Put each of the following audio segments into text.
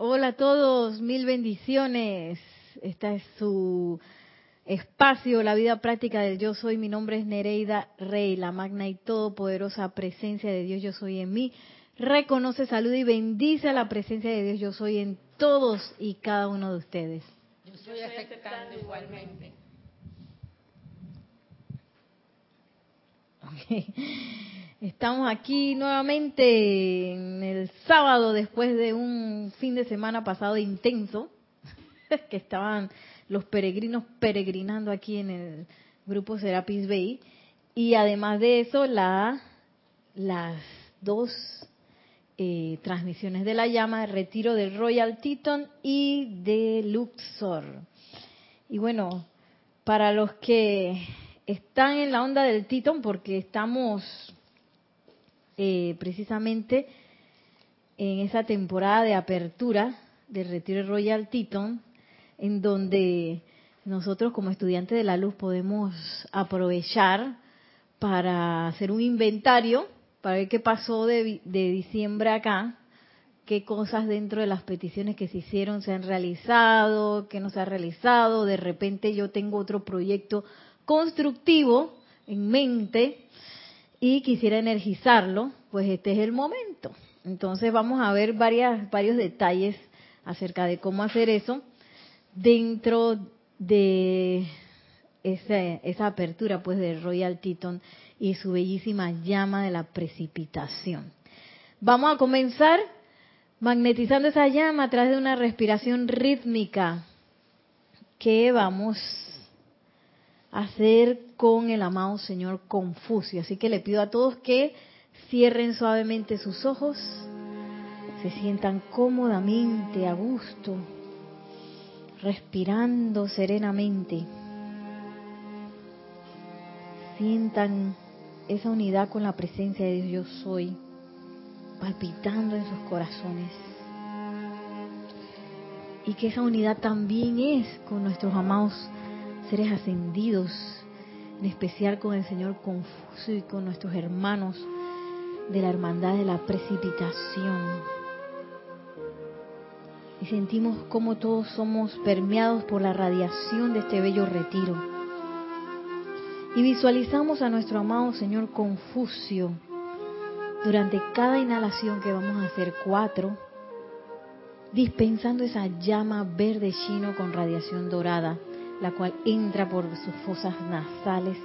Hola a todos, mil bendiciones. Esta es su espacio, la vida práctica del yo soy. Mi nombre es Nereida Rey, la magna y todopoderosa presencia de Dios yo soy en mí. Reconoce, saluda y bendice a la presencia de Dios yo soy en todos y cada uno de ustedes. Yo igualmente. Estamos aquí nuevamente en el sábado después de un fin de semana pasado intenso, que estaban los peregrinos peregrinando aquí en el grupo Serapis Bay. Y además de eso, la, las dos eh, transmisiones de la llama, retiro del Royal Teton y de Luxor. Y bueno, para los que están en la onda del Teton, porque estamos eh, precisamente en esa temporada de apertura del Retiro Royal Teton, en donde nosotros como estudiantes de la luz podemos aprovechar para hacer un inventario, para ver qué pasó de, de diciembre acá, qué cosas dentro de las peticiones que se hicieron se han realizado, qué no se ha realizado, de repente yo tengo otro proyecto constructivo en mente y quisiera energizarlo, pues este es el momento. Entonces vamos a ver varias, varios detalles acerca de cómo hacer eso dentro de esa, esa apertura pues del Royal Teton y su bellísima llama de la precipitación. Vamos a comenzar magnetizando esa llama a través de una respiración rítmica que vamos hacer con el amado Señor Confucio. Así que le pido a todos que cierren suavemente sus ojos, se sientan cómodamente, a gusto, respirando serenamente. Sientan esa unidad con la presencia de Dios yo soy, palpitando en sus corazones. Y que esa unidad también es con nuestros amados seres ascendidos, en especial con el Señor Confucio y con nuestros hermanos de la hermandad de la precipitación. Y sentimos como todos somos permeados por la radiación de este bello retiro. Y visualizamos a nuestro amado Señor Confucio durante cada inhalación que vamos a hacer cuatro, dispensando esa llama verde chino con radiación dorada la cual entra por sus fosas nasales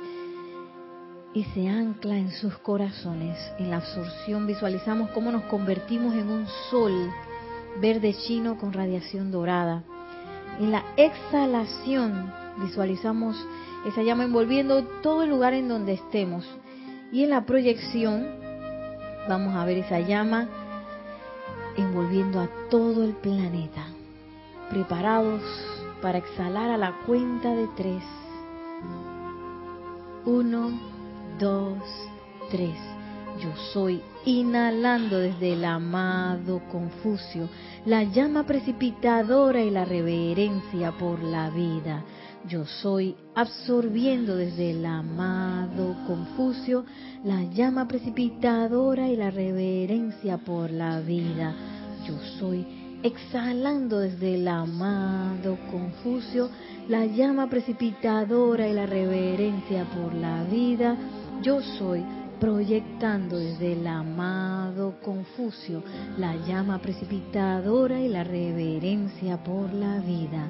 y se ancla en sus corazones. En la absorción visualizamos cómo nos convertimos en un sol verde chino con radiación dorada. En la exhalación visualizamos esa llama envolviendo todo el lugar en donde estemos. Y en la proyección vamos a ver esa llama envolviendo a todo el planeta. Preparados para exhalar a la cuenta de tres. Uno, dos, tres. Yo soy inhalando desde el amado Confucio la llama precipitadora y la reverencia por la vida. Yo soy absorbiendo desde el amado Confucio la llama precipitadora y la reverencia por la vida. Yo soy exhalando desde el amado Confucio la llama precipitadora y la reverencia por la vida, yo soy proyectando desde el amado Confucio la llama precipitadora y la reverencia por la vida,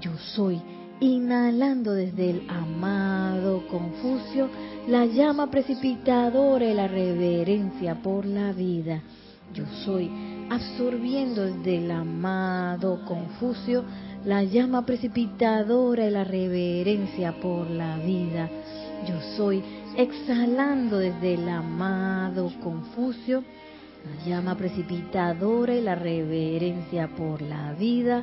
yo soy inhalando desde el amado Confucio la llama precipitadora y la reverencia por la vida, yo soy absorbiendo desde el amado Confucio la llama precipitadora y la reverencia por la vida. Yo soy exhalando desde el amado Confucio la llama precipitadora y la reverencia por la vida.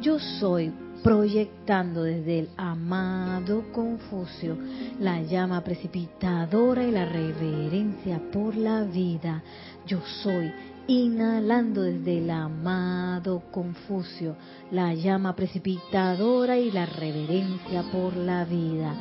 Yo soy proyectando desde el amado Confucio la llama precipitadora y la reverencia por la vida. Yo soy inhalando desde el amado Confucio la llama precipitadora y la reverencia por la vida.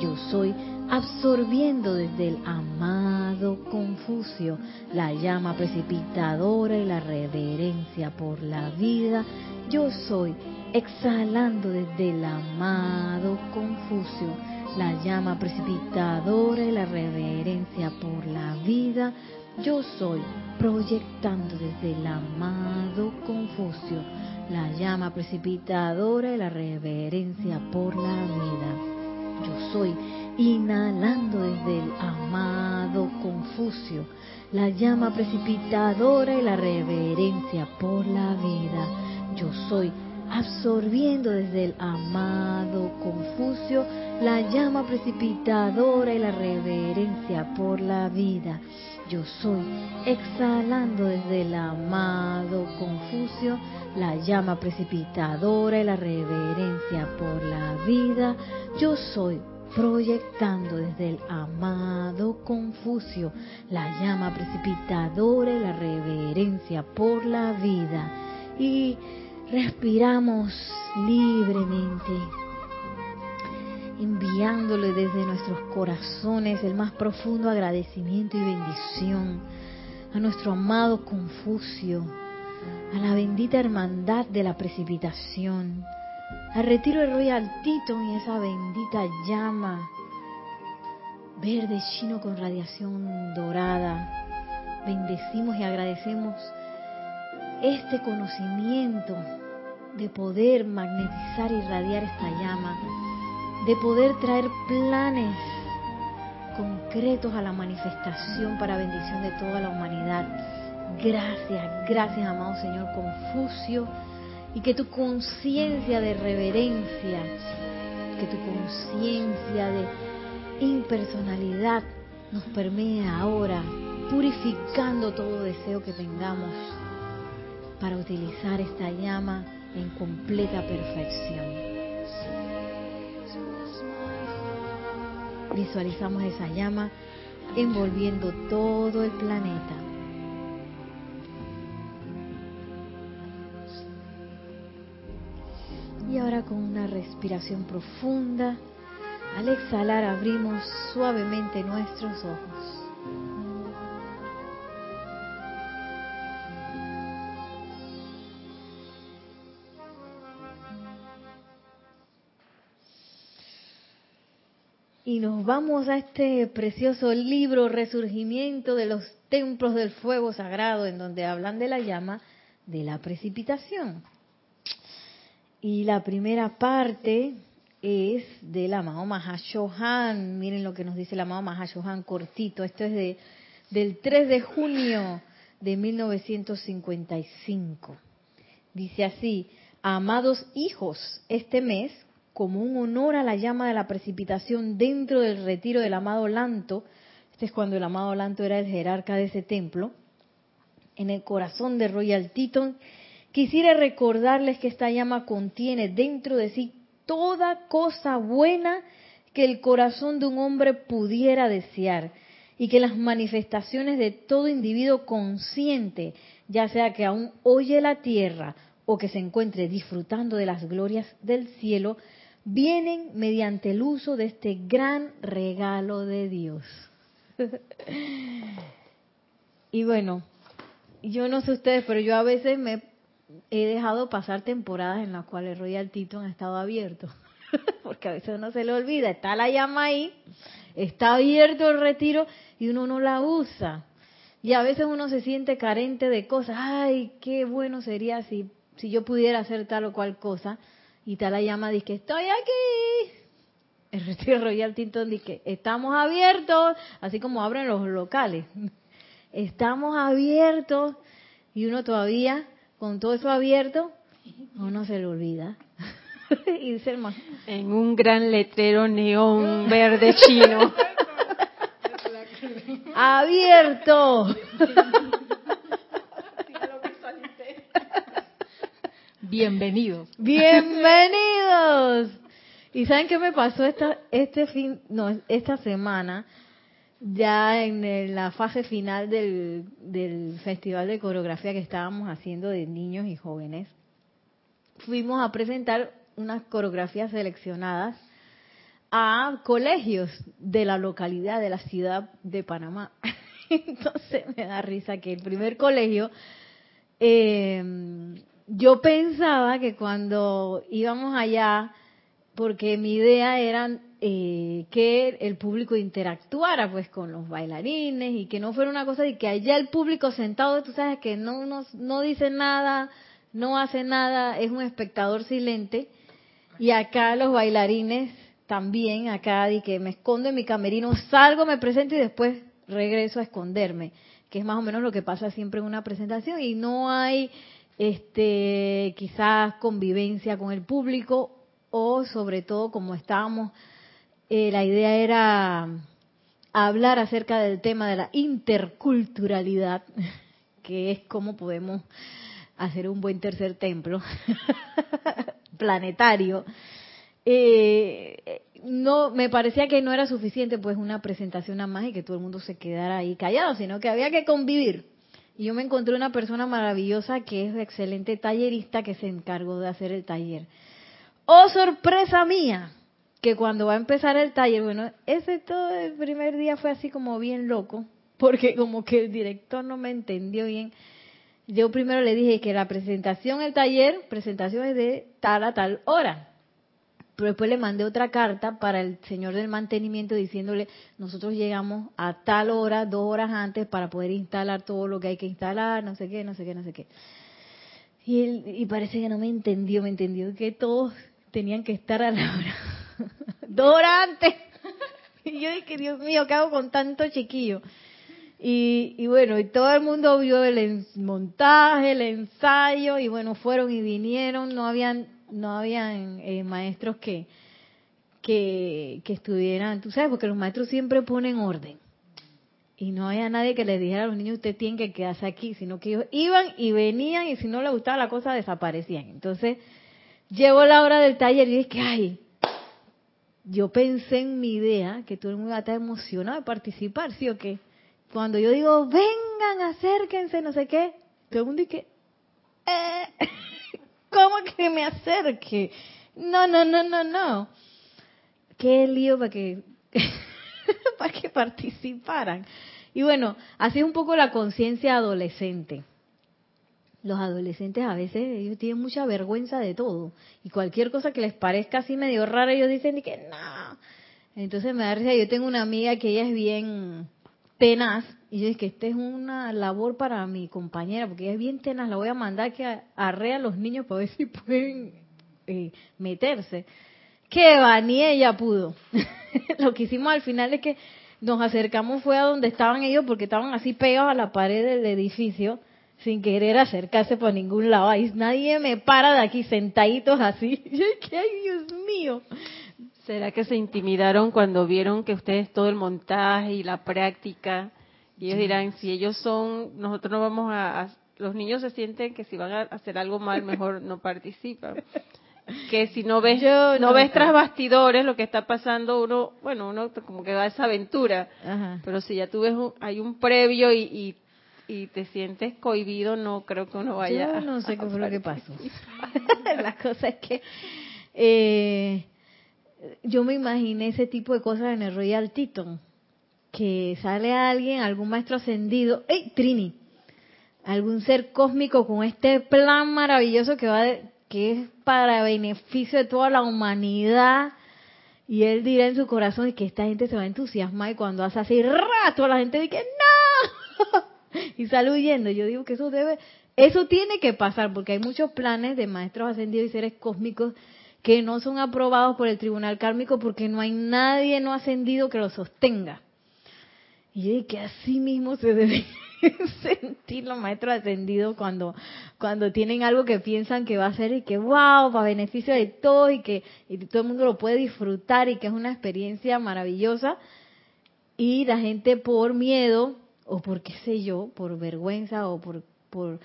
Yo soy absorbiendo desde el amado Confucio la llama precipitadora y la reverencia por la vida. Yo soy, exhalando desde el amado Confucio la llama precipitadora y la reverencia por la vida. Yo soy, proyectando desde el amado Confucio la llama precipitadora y la reverencia por la vida. Yo soy, inhalando desde el amado Confucio la llama precipitadora y la reverencia por la vida. Yo soy, absorbiendo desde el amado Confucio la llama precipitadora y la reverencia por la vida. Yo soy, exhalando desde el amado Confucio la llama precipitadora y la reverencia por la vida. Yo soy, proyectando desde el amado Confucio la llama precipitadora y la reverencia por la vida. Y respiramos libremente, enviándole desde nuestros corazones el más profundo agradecimiento y bendición a nuestro amado Confucio, a la bendita hermandad de la precipitación, al retiro de Royal Teton y esa bendita llama verde chino con radiación dorada. Bendecimos y agradecemos este conocimiento de poder magnetizar y irradiar esta llama, de poder traer planes concretos a la manifestación para bendición de toda la humanidad. Gracias, gracias, amado Señor Confucio y que tu conciencia de reverencia, que tu conciencia de impersonalidad nos permee ahora, purificando todo deseo que tengamos para utilizar esta llama en completa perfección. Visualizamos esa llama envolviendo todo el planeta. Y ahora con una respiración profunda, al exhalar abrimos suavemente nuestros ojos. Y nos vamos a este precioso libro, Resurgimiento de los Templos del Fuego Sagrado, en donde hablan de la llama de la precipitación. Y la primera parte es del amado Mahashohan. Miren lo que nos dice el amado Mahashohan cortito. Esto es de, del 3 de junio de 1955. Dice así, amados hijos, este mes, como un honor a la llama de la precipitación dentro del retiro del amado Lanto, este es cuando el amado Lanto era el jerarca de ese templo, en el corazón de Royal Teton, quisiera recordarles que esta llama contiene dentro de sí toda cosa buena que el corazón de un hombre pudiera desear y que las manifestaciones de todo individuo consciente, ya sea que aún oye la tierra o que se encuentre disfrutando de las glorias del cielo, vienen mediante el uso de este gran regalo de Dios. y bueno, yo no sé ustedes, pero yo a veces me he dejado pasar temporadas en las cuales Royal Teton ha estado abierto. Porque a veces uno se le olvida, está la llama ahí, está abierto el retiro y uno no la usa. Y a veces uno se siente carente de cosas. Ay, qué bueno sería si, si yo pudiera hacer tal o cual cosa. Y tal la llama dice que estoy aquí. El retiro Royal Tinton dice que estamos abiertos, así como abren los locales. Estamos abiertos y uno todavía, con todo eso abierto, uno se le olvida. y dice hermano. En un gran letrero neón verde chino. ¡Abierto! Bienvenidos. Bienvenidos. ¿Y saben qué me pasó esta este esta semana? Ya en la fase final del, del festival de coreografía que estábamos haciendo de niños y jóvenes, fuimos a presentar unas coreografías seleccionadas a colegios de la localidad, de la ciudad de Panamá. Entonces me da risa que el primer colegio, eh, yo pensaba que cuando íbamos allá, porque mi idea era eh, que el público interactuara pues con los bailarines y que no fuera una cosa de que allá el público sentado, tú sabes que no, no, no dice nada, no hace nada, es un espectador silente. Y acá los bailarines también, acá y que me escondo en mi camerino, salgo, me presento y después regreso a esconderme, que es más o menos lo que pasa siempre en una presentación. Y no hay este quizás convivencia con el público o sobre todo como estábamos, eh, la idea era hablar acerca del tema de la interculturalidad, que es cómo podemos hacer un buen tercer templo planetario. Eh, no me parecía que no era suficiente pues una presentación nada más y que todo el mundo se quedara ahí callado, sino que había que convivir. Y yo me encontré una persona maravillosa que es excelente tallerista que se encargó de hacer el taller. Oh, sorpresa mía, que cuando va a empezar el taller, bueno, ese todo el primer día fue así como bien loco, porque como que el director no me entendió bien. Yo primero le dije que la presentación, el taller, presentación es de tal a tal hora. Pero después le mandé otra carta para el señor del mantenimiento diciéndole, nosotros llegamos a tal hora, dos horas antes, para poder instalar todo lo que hay que instalar, no sé qué, no sé qué, no sé qué. Y, él, y parece que no me entendió, me entendió que todos tenían que estar a la hora. Dos horas antes. Y yo dije, Dios mío, ¿qué hago con tanto chiquillo? Y, y, bueno, y todo el mundo vio el montaje, el ensayo, y bueno, fueron y vinieron, no habían, no habían eh, maestros que, que, estuvieran, tú sabes, porque los maestros siempre ponen orden. Y no había nadie que les dijera a los niños, usted tiene que quedarse aquí, sino que ellos iban y venían, y si no les gustaba la cosa, desaparecían. Entonces, Llegó la hora del taller y dije, ay, yo pensé en mi idea, que todo el mundo iba a emocionado de participar, ¿sí o qué? Cuando yo digo, vengan, acérquense, no sé qué, todo el mundo dice, eh, ¿cómo que me acerque? No, no, no, no, no. Qué lío para que, para que participaran. Y bueno, así es un poco la conciencia adolescente los adolescentes a veces ellos tienen mucha vergüenza de todo y cualquier cosa que les parezca así medio rara ellos dicen que no entonces me da risa yo tengo una amiga que ella es bien tenaz y yo dije que esta es una labor para mi compañera porque ella es bien tenaz la voy a mandar que arrea a los niños para ver si pueden eh, meterse que va ni ella pudo lo que hicimos al final es que nos acercamos fue a donde estaban ellos porque estaban así pegados a la pared del edificio sin querer acercarse por ningún lado. Ahí nadie me para de aquí sentaditos así. que, ay, Dios mío. ¿Será que se intimidaron cuando vieron que ustedes todo el montaje y la práctica? Y ellos dirán, si ellos son, nosotros no vamos a, los niños se sienten que si van a hacer algo mal, mejor no participan. Que si no ves, no, ves tras bastidores lo que está pasando, uno, bueno, uno como que va a esa aventura. Pero si ya tú ves, hay un previo y, y y te sientes cohibido, no creo que uno vaya. Yo no sé qué fue lo que pasó. La cosa es que eh, yo me imaginé ese tipo de cosas en el Royal Teton, que sale alguien, algún maestro ascendido, ¡Ey, Trini! Algún ser cósmico con este plan maravilloso que va que es para beneficio de toda la humanidad. Y él dirá en su corazón que esta gente se va a entusiasmar y cuando hace así, rato la gente dice, ¡no! y sale huyendo. Yo digo que eso debe, eso tiene que pasar porque hay muchos planes de maestros ascendidos y seres cósmicos que no son aprobados por el tribunal kármico porque no hay nadie no ascendido que lo sostenga. Y que así mismo se debe sentir los maestros ascendidos cuando, cuando tienen algo que piensan que va a ser y que wow, para beneficio de todos y que y todo el mundo lo puede disfrutar y que es una experiencia maravillosa. Y la gente por miedo o por qué sé yo, por vergüenza o por, por,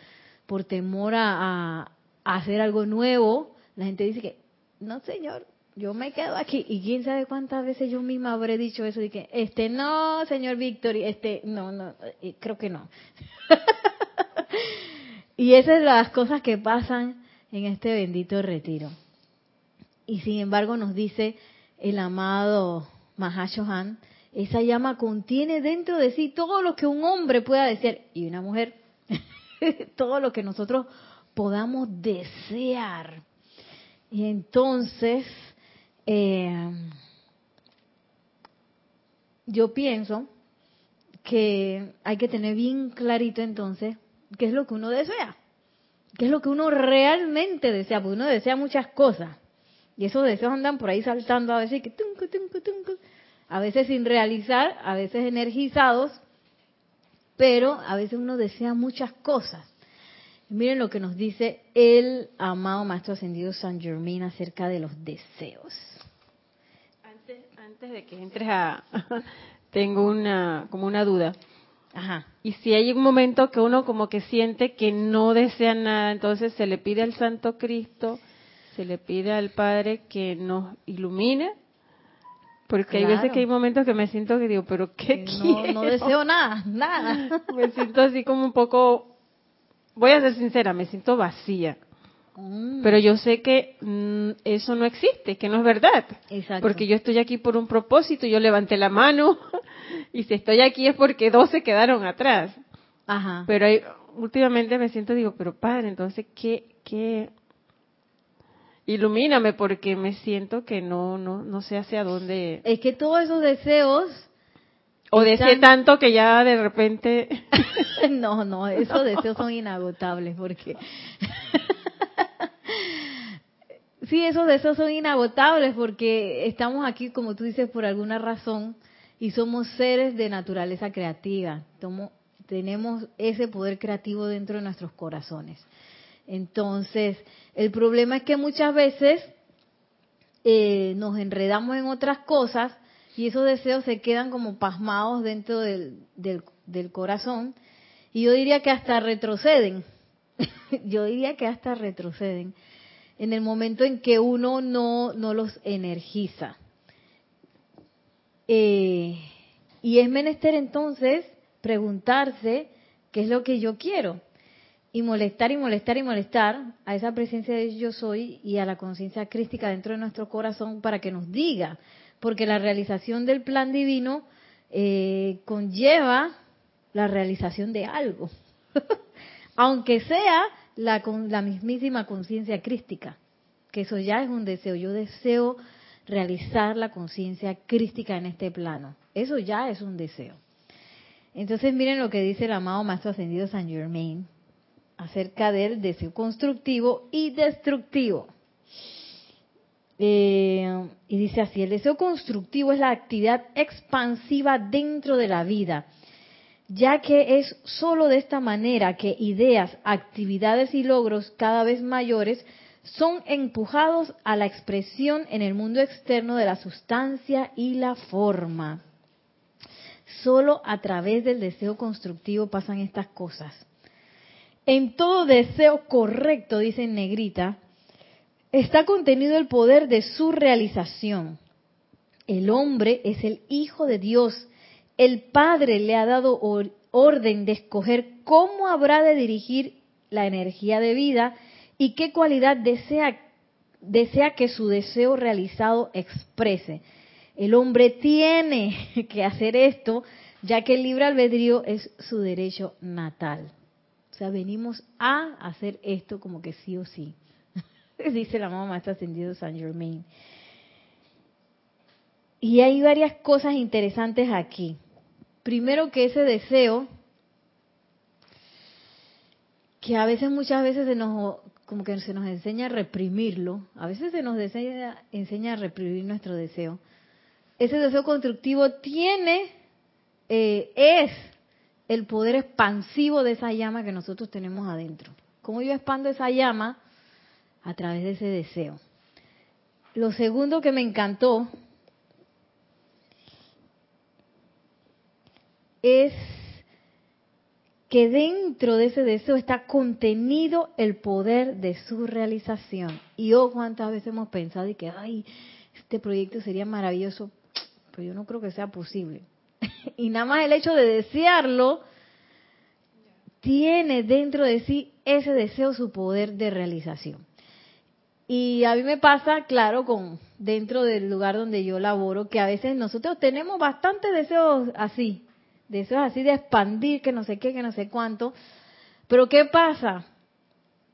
por temor a, hacer algo nuevo, la gente dice que, no señor, yo me quedo aquí. Y quién sabe cuántas veces yo misma habré dicho eso, de que, este, no, señor Víctor, este, no, no, creo que no. y esas son las cosas que pasan en este bendito retiro. Y sin embargo nos dice el amado Mahashohan, esa llama contiene dentro de sí todo lo que un hombre pueda desear y una mujer, todo lo que nosotros podamos desear. Y entonces, eh, yo pienso que hay que tener bien clarito entonces qué es lo que uno desea, qué es lo que uno realmente desea, porque uno desea muchas cosas. Y esos deseos andan por ahí saltando a veces que a veces sin realizar, a veces energizados, pero a veces uno desea muchas cosas. miren lo que nos dice el amado Maestro Ascendido San Germain acerca de los deseos. Antes, de que entres a... tengo una, como una duda. Ajá. Y si hay un momento que uno como que siente que no desea nada, entonces se le pide al Santo Cristo, se le pide al Padre que nos ilumine porque hay veces que hay momentos que me siento que digo, pero ¿qué no, quiero? No deseo nada, nada. me siento así como un poco, voy a ser sincera, me siento vacía. Mm. Pero yo sé que mm, eso no existe, que no es verdad. Exacto. Porque yo estoy aquí por un propósito, yo levanté la mano y si estoy aquí es porque dos se quedaron atrás. Ajá. Pero últimamente me siento, digo, pero padre, entonces, ¿qué, qué, ilumíname porque me siento que no no no sé hacia dónde es que todos esos deseos o deseé tanto que ya de repente no no esos deseos son inagotables porque sí esos deseos son inagotables porque estamos aquí como tú dices por alguna razón y somos seres de naturaleza creativa. Tenemos ese poder creativo dentro de nuestros corazones. Entonces, el problema es que muchas veces eh, nos enredamos en otras cosas y esos deseos se quedan como pasmados dentro del, del, corazón y yo diría que hasta retroceden. yo diría que hasta retroceden en el momento en que uno no, no los energiza. Eh, y es menester entonces preguntarse qué es lo que yo quiero. Y molestar y molestar y molestar a esa presencia de yo soy y a la conciencia crística dentro de nuestro corazón para que nos diga, porque la realización del plan divino eh, conlleva la realización de algo, aunque sea la, la mismísima conciencia crística, que eso ya es un deseo, yo deseo realizar la conciencia crística en este plano, eso ya es un deseo. Entonces miren lo que dice el amado Maestro Ascendido San Germain, acerca del deseo constructivo y destructivo. Eh, y dice así, el deseo constructivo es la actividad expansiva dentro de la vida, ya que es sólo de esta manera que ideas, actividades y logros cada vez mayores son empujados a la expresión en el mundo externo de la sustancia y la forma. Solo a través del deseo constructivo pasan estas cosas. En todo deseo correcto, dice en negrita, está contenido el poder de su realización. El hombre es el Hijo de Dios. El Padre le ha dado orden de escoger cómo habrá de dirigir la energía de vida y qué cualidad desea, desea que su deseo realizado exprese. El hombre tiene que hacer esto, ya que el libre albedrío es su derecho natal. O sea, venimos a hacer esto como que sí o sí. Dice la mamá está ascendido San Germain. Y hay varias cosas interesantes aquí. Primero que ese deseo, que a veces, muchas veces se nos, como que se nos enseña a reprimirlo, a veces se nos enseña, enseña a reprimir nuestro deseo. Ese deseo constructivo tiene, eh, es el poder expansivo de esa llama que nosotros tenemos adentro. ¿Cómo yo expando esa llama? A través de ese deseo. Lo segundo que me encantó es que dentro de ese deseo está contenido el poder de su realización. Y oh, cuántas veces hemos pensado y que, ay, este proyecto sería maravilloso, pero yo no creo que sea posible. y nada más el hecho de desearlo tiene dentro de sí ese deseo su poder de realización. Y a mí me pasa, claro, con dentro del lugar donde yo laboro, que a veces nosotros tenemos bastantes deseos así, deseos así de expandir, que no sé qué, que no sé cuánto. Pero ¿qué pasa?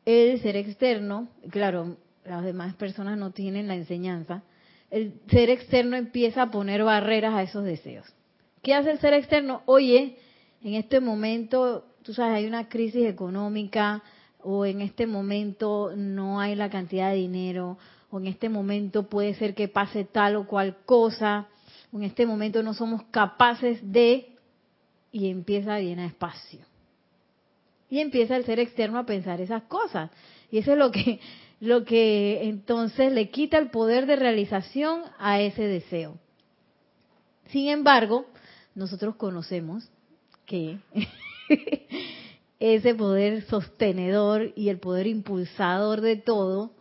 El ser externo, claro, las demás personas no tienen la enseñanza, el ser externo empieza a poner barreras a esos deseos. ¿Qué hace el ser externo? Oye, en este momento, tú sabes, hay una crisis económica, o en este momento no hay la cantidad de dinero, o en este momento puede ser que pase tal o cual cosa, o en este momento no somos capaces de, y empieza a llenar espacio. Y empieza el ser externo a pensar esas cosas. Y eso es lo que, lo que entonces le quita el poder de realización a ese deseo. Sin embargo, nosotros conocemos que ese poder sostenedor y el poder impulsador de todo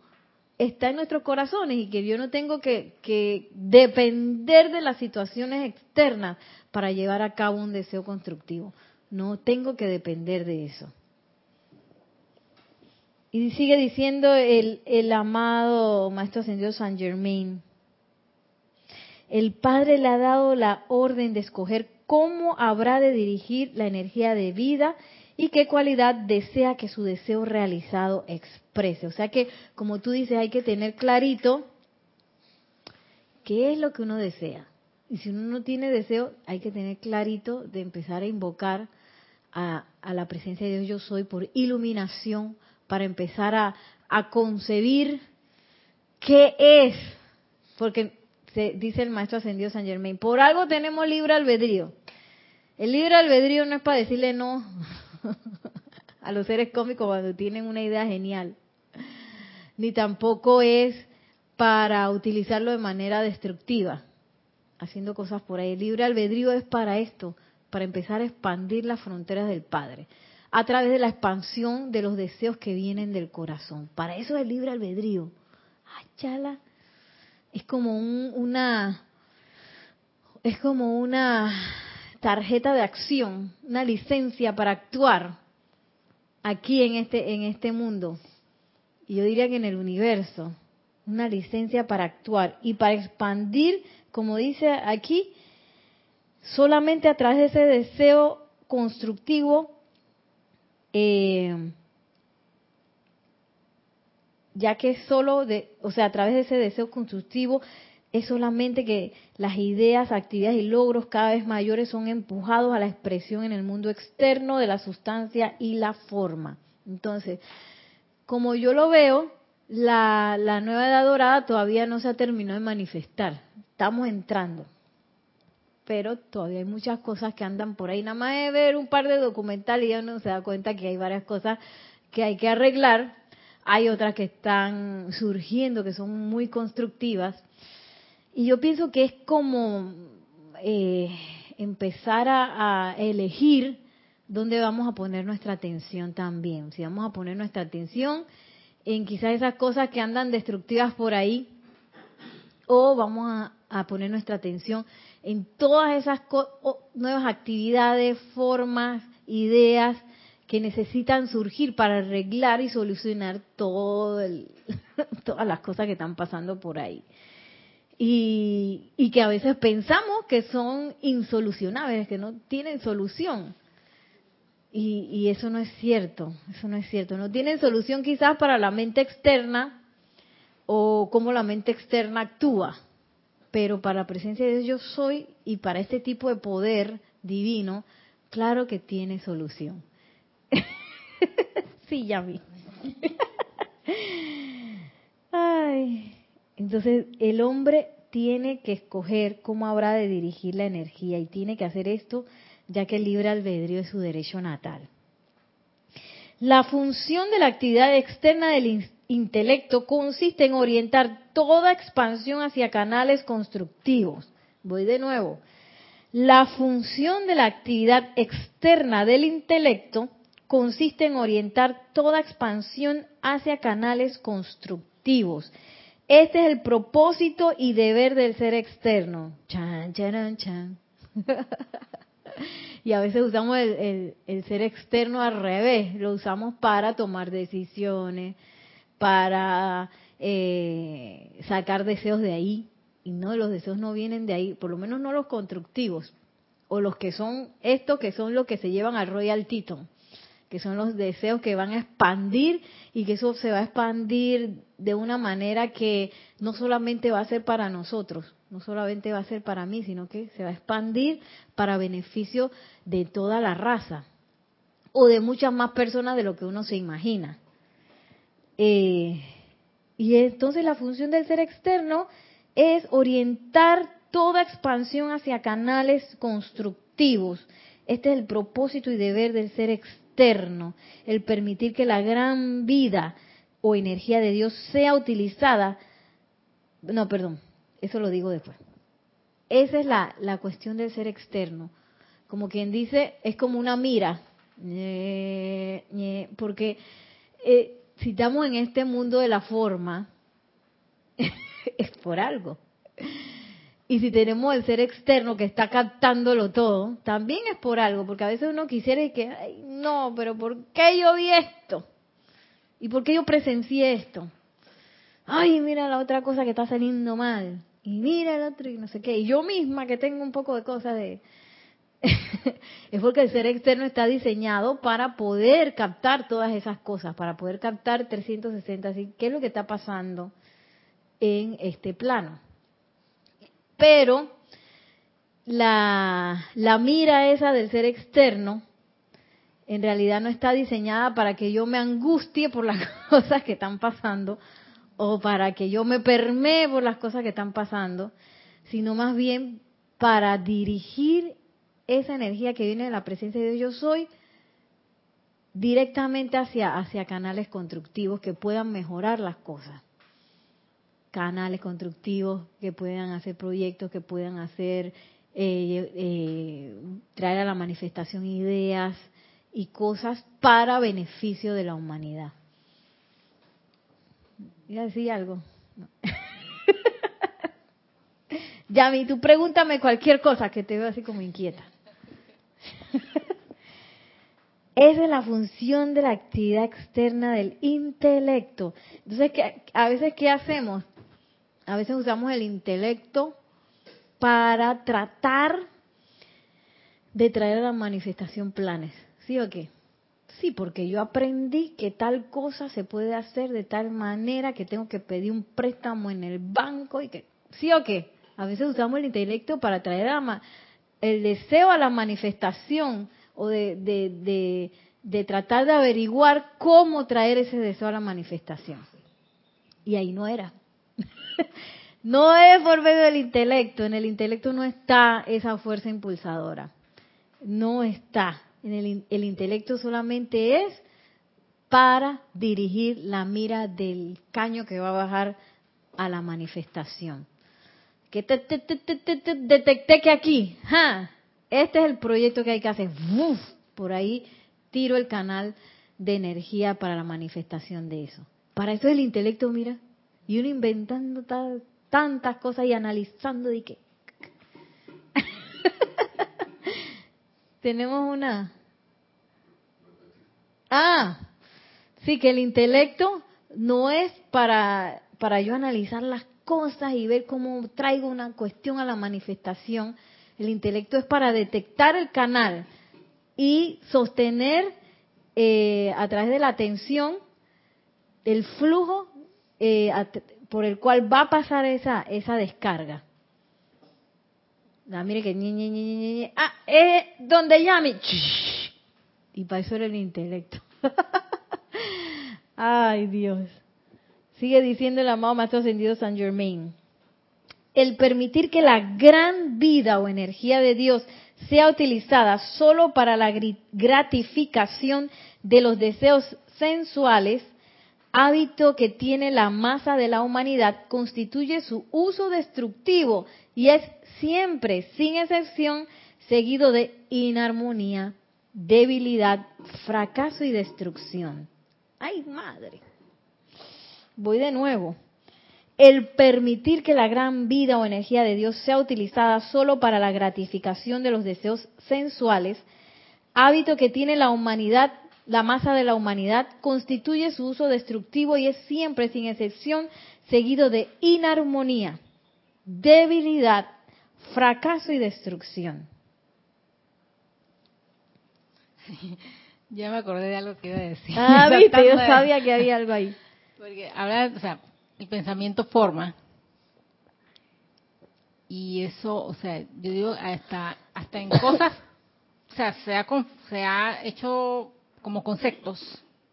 está en nuestros corazones y que yo no tengo que, depender de las situaciones externas para llevar a cabo un deseo constructivo. No tengo que depender de eso. Y sigue diciendo el, amado Maestro Ascendido San Germain. El Padre le ha dado la orden de escoger cómo habrá de dirigir la energía de vida y qué cualidad desea que su deseo realizado exprese. O sea que, como tú dices, hay que tener clarito qué es lo que uno desea. Y si uno no tiene deseo, hay que tener clarito de empezar a invocar a, la presencia de Dios yo soy por iluminación para empezar a, a concebir qué es. Porque se, dice el maestro ascendido San Germain, por algo tenemos libre albedrío. El libre albedrío no es para decirle no a los seres cómicos cuando tienen una idea genial, ni tampoco es para utilizarlo de manera destructiva, haciendo cosas por ahí. El libre albedrío es para esto, para empezar a expandir las fronteras del Padre, a través de la expansión de los deseos que vienen del corazón. Para eso es el libre albedrío. Ah, chala. Es como una es como una tarjeta de acción, una licencia para actuar aquí en este, en este mundo. Y yo diría que en el universo, una licencia para actuar y para expandir, como dice aquí, solamente a través de ese deseo constructivo, eh, ya que solo de, o sea, a través de ese deseo constructivo es solamente que las ideas, actividades y logros cada vez mayores son empujados a la expresión en el mundo externo de la sustancia y la forma. Entonces, como yo lo veo, la, nueva edad dorada todavía no se ha terminado de manifestar. Estamos entrando. Pero todavía hay muchas cosas que andan por ahí. Nada más de ver un par de documentales y ya uno se da cuenta que hay varias cosas que hay que arreglar. Hay otras que están surgiendo, que son muy constructivas y yo pienso que es como eh, empezar a, elegir dónde vamos a poner nuestra atención también. Si vamos a poner nuestra atención en quizás esas cosas que andan destructivas por ahí, o vamos a, poner nuestra atención en todas esas nuevas actividades, formas, ideas que necesitan surgir para arreglar y solucionar todo todas las cosas que están pasando por ahí y, que a veces pensamos que son insolucionables, que no tienen solución. Y, y, eso no es cierto, eso no es cierto. No tienen solución quizás para la mente externa o cómo la mente externa actúa, pero para la presencia de Dios yo soy y para este tipo de poder divino, claro que tiene solución. sí, ya vi. Ay. Entonces el hombre tiene que escoger cómo habrá de dirigir la energía y tiene que hacer esto ya que el libre albedrío es su derecho natal. La función de la actividad externa del intelecto consiste en orientar toda expansión hacia canales constructivos. Voy de nuevo. La función de la actividad externa del intelecto consiste en orientar toda expansión hacia canales constructivos este es el propósito y deber del ser externo. Chan, chan, chan. y a veces usamos el, ser externo al revés, lo usamos para tomar decisiones, para eh, sacar deseos de ahí. Y no, los deseos no vienen de ahí, por lo menos no los constructivos, o los que son estos que son los que se llevan al Royal Teton, que son los deseos que van a expandir y que eso se va a expandir de una manera que no solamente va a ser para nosotros, no solamente va a ser para mí, sino que se va a expandir para beneficio de toda la raza o de muchas más personas de lo que uno se imagina. Eh, y entonces la función del ser externo es orientar toda expansión hacia canales constructivos. Este es el propósito y deber del ser externo, el permitir que la gran vida o energía de Dios sea utilizada. No, perdón, eso lo digo después. Esa es la, la cuestión del ser externo. Como quien dice, es como una mira porque eh, si estamos en este mundo de la forma, es por algo. Y si tenemos el ser externo que está captándolo todo, también es por algo, porque a veces uno quisiera que, ay, no, pero ¿por qué yo vi esto? ¿Y por qué yo presencié esto? Ay, mira la otra cosa que está saliendo mal. Y mira el otro y no sé qué. Y yo misma que tengo un poco de cosas de, es porque el ser externo está diseñado para poder captar todas esas cosas, para poder captar 360. Así, ¿qué es lo que está pasando en este plano? Pero la, mira esa del ser externo en realidad no está diseñada para que yo me angustie por las cosas que están pasando o para que yo me permee por las cosas que están pasando, sino más bien para dirigir esa energía que viene de la presencia de Dios yo soy directamente hacia canales constructivos que puedan mejorar las cosas. Canales constructivos que puedan hacer proyectos, que puedan hacer, eh, eh, traer a la manifestación ideas y cosas para beneficio de la humanidad. ¿Iba a decir algo? No. Yami, tú pregúntame cualquier cosa que te veo así como inquieta. Esa es la función de la actividad externa del intelecto. Entonces, a veces, ¿qué hacemos? A veces usamos el intelecto para tratar de traer a la manifestación planes. ¿Sí o qué? Sí, porque yo aprendí que tal cosa se puede hacer de tal manera que tengo que pedir un préstamo en el banco y que... ¿Sí o qué? A veces usamos el intelecto para traer el deseo a la manifestación o de, tratar de averiguar cómo traer ese deseo a la manifestación. Y ahí no era. no es por medio del intelecto, en el intelecto no está esa fuerza impulsadora. No está. En el, el intelecto solamente es para dirigir la mira del caño que va a bajar a la manifestación que te, detecté que aquí, este es el proyecto que hay que hacer. Por ahí tiro el canal de energía para la manifestación de eso. Para eso es el intelecto, mira. Y uno inventando tantas cosas y analizando de qué. Tenemos una. Ah, sí, que el intelecto no es para, para yo analizar las cosas y ver cómo traigo una cuestión a la manifestación. El intelecto es para detectar el canal y sostener eh, a través de la atención el flujo eh, por el cual va a pasar esa, esa descarga. Ah, mire que ñe, ah, es donde llame. Y para eso era el intelecto. Ay, Dios. Sigue diciendo el amado Maestro Ascendido San Germain. El permitir que la gran vida o energía de Dios sea utilizada solo para la gratificación de los deseos sensuales, hábito que tiene la masa de la humanidad, constituye su uso destructivo y es siempre, sin excepción, seguido de inarmonía, debilidad, fracaso y destrucción. ¡Ay, madre! Voy de nuevo. El permitir que la gran vida o energía de Dios sea utilizada solo para la gratificación de los deseos sensuales, hábito que tiene la humanidad la masa de la humanidad, constituye su uso destructivo y es siempre, sin excepción, seguido de inarmonía, debilidad, fracaso y destrucción. Ya me acordé de algo que iba a decir. Ah, viste, yo sabía que había algo ahí. Porque habla, o sea, el pensamiento forma. Y eso, o sea, yo digo, hasta, hasta en cosas, o sea, se ha, se ha hecho como conceptos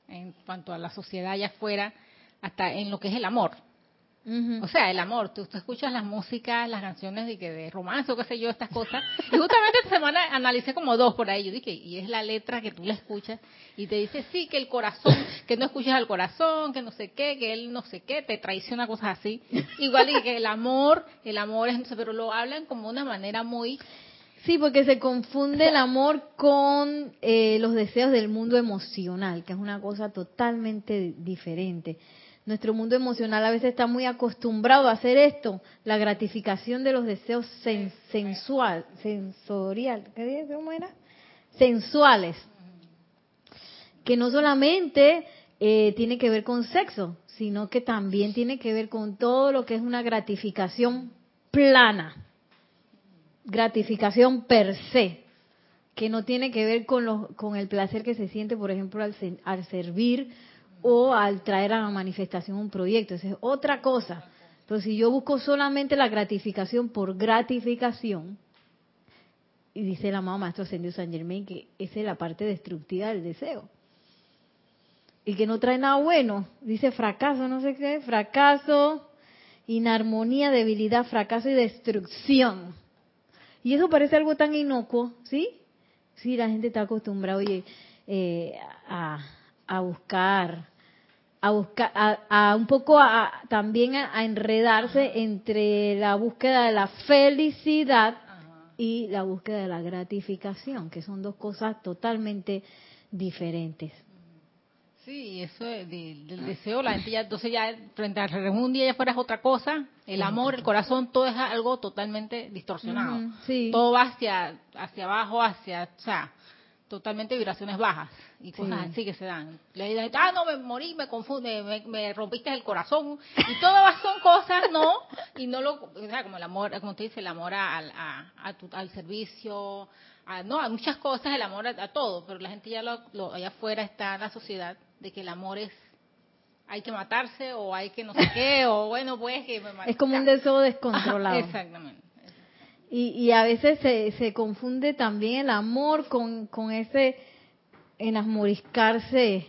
en cuanto a la sociedad allá afuera, hasta en lo que es el amor. O sea, el amor, tú, escuchas las músicas, las canciones de, que de romance o qué sé yo, estas cosas. Y justamente esta semana analicé como dos por ahí. Yo dije, y es la letra que tú la escuchas y te dice, sí, que el corazón, que no escuchas al corazón, que no sé qué, que él no sé qué, te traiciona cosas así. Igual y que el amor, el amor es, pero lo hablan como una manera muy Sí, porque se confunde el amor con eh, los deseos del mundo emocional, que es una cosa totalmente diferente. Nuestro mundo emocional a veces está muy acostumbrado a hacer esto, la gratificación de los deseos sensual, sensorial, ¿qué ¿cómo era? Sensuales, que no solamente eh, tiene que ver con sexo, sino que también tiene que ver con todo lo que es una gratificación plana, gratificación per se, que no tiene que ver con, con el placer que se siente, por ejemplo, al, servir o al traer a la manifestación un proyecto. Esa es otra cosa. Pero si yo busco solamente la gratificación por gratificación, y dice el amado Maestro Ascendido San Germain que esa es la parte destructiva del deseo. Y que no trae nada bueno. Dice fracaso, no sé qué, fracaso, inarmonía, debilidad, fracaso y destrucción. Y eso parece algo tan inocuo, ¿sí? Sí, la gente está acostumbrada, oye, eh, a, a buscar a buscar, a, un poco a, también a, enredarse entre la búsqueda de la felicidad y la búsqueda de la gratificación, que son dos cosas totalmente diferentes. Sí, eso del deseo, la gente ya, entonces ya frente al un día ya fuera otra cosa, el amor, el corazón, todo es algo totalmente distorsionado. Todo va hacia, hacia abajo, hacia, o sea, totalmente vibraciones bajas y cosas así que se dan. Le dicen, ah, no, me morí, me confunde, me, rompiste el corazón. Y todas son cosas, ¿no? Y no lo, o sea, como el amor, como te dice, el amor al, a, al servicio, a, no, a muchas cosas, el amor a, todo, pero la gente ya lo, allá afuera está en la sociedad de que el amor es hay que matarse o hay que no sé qué o bueno pues que me es como un deseo descontrolado exactamente y, y a veces se, se confunde también el amor con, con ese enamoriscarse,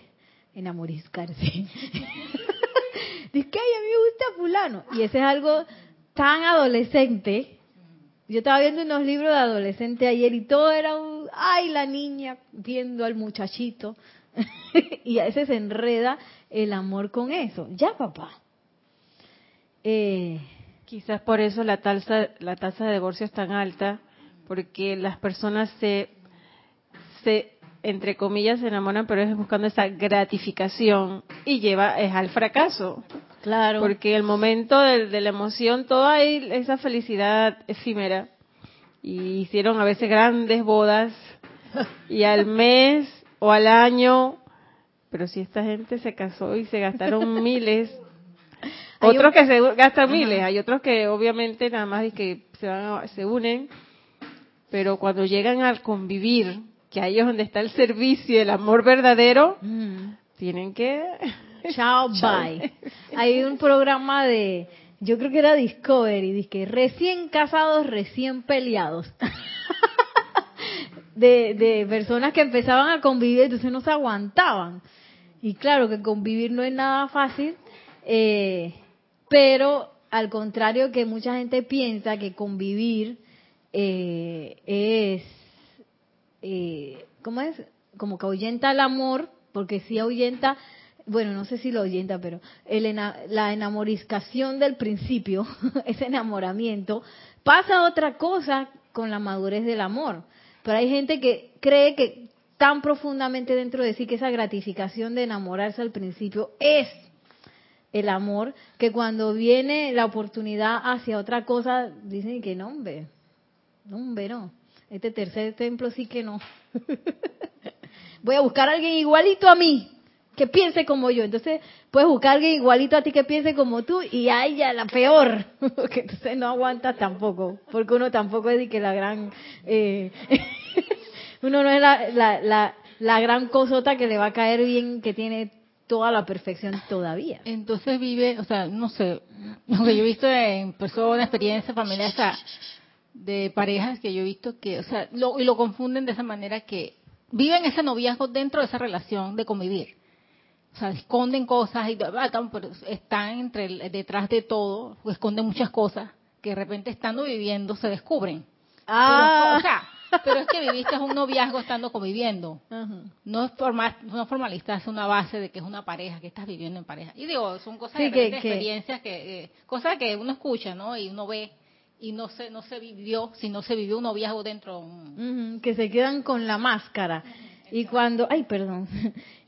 enamoriscarse. Dice que ay, a mí me gusta fulano. Y ese es algo tan adolescente. Yo estaba viendo unos libros de adolescente ayer y todo era un, ay, la niña viendo al muchachito. y a veces se enreda el amor con eso. Ya, papá. Eh, Quizás por eso la tasa, la tasa de divorcio es tan alta, porque las personas se, se entre comillas, se enamoran, pero es buscando esa gratificación y lleva es al fracaso. Claro. Porque el momento de, la emoción, toda esa felicidad efímera. Y hicieron a veces grandes bodas y al mes o al año, pero si esta gente se casó y se gastaron miles, otros que se gastan miles, hay otros que obviamente nada más que se, van se unen, pero cuando llegan al convivir, que ahí es donde está el servicio y el amor verdadero, mm. tienen que... Chao, bye. Hay un programa de, yo creo que era Discovery, dice recién casados, recién peleados. De, personas que empezaban a convivir, entonces no se aguantaban. Y claro que convivir no es nada fácil, eh, pero al contrario que mucha gente piensa que convivir eh, es eh, ¿cómo es? Como que ahuyenta el amor, porque si ahuyenta, bueno, no sé si lo ahuyenta, pero el, la enamoriscación del principio, ese enamoramiento, pasa otra cosa con la madurez del amor. Pero hay gente que cree que tan profundamente dentro de sí que esa gratificación de enamorarse al principio es el amor, que cuando viene la oportunidad hacia otra cosa, dicen que no, hombre, no, hombre, no. Este tercer templo sí que no. voy a buscar a alguien igualito a mí, que piense como yo. Entonces, puedes buscar a alguien igualito a ti que piense como tú y a ella la peor, porque entonces no aguantas tampoco, porque uno tampoco es de que la gran... Eh, uno no es la, la, la, la gran cosota que le va a caer bien, que tiene toda la perfección todavía. Entonces vive, o sea, no sé, lo que yo he visto en personas, experiencias familiares, de parejas que yo he visto que, o sea, lo, y lo confunden de esa manera que viven ese noviazgo dentro de esa relación de convivir. O sea, esconden cosas y ah, están entre detrás de todo, o esconden muchas cosas que de repente estando viviendo se descubren. Ah. o sea, pero es que viviste un noviazgo estando conviviendo. No es formal, no formalista, es una base de que es una pareja, que estás viviendo en pareja. Y digo, son cosas de que, experiencias que, eh, cosas que uno escucha, ¿no? Y uno ve y no se no se vivió, si no se vivió un noviazgo dentro. que se quedan con la máscara. Y cuando, ay, perdón,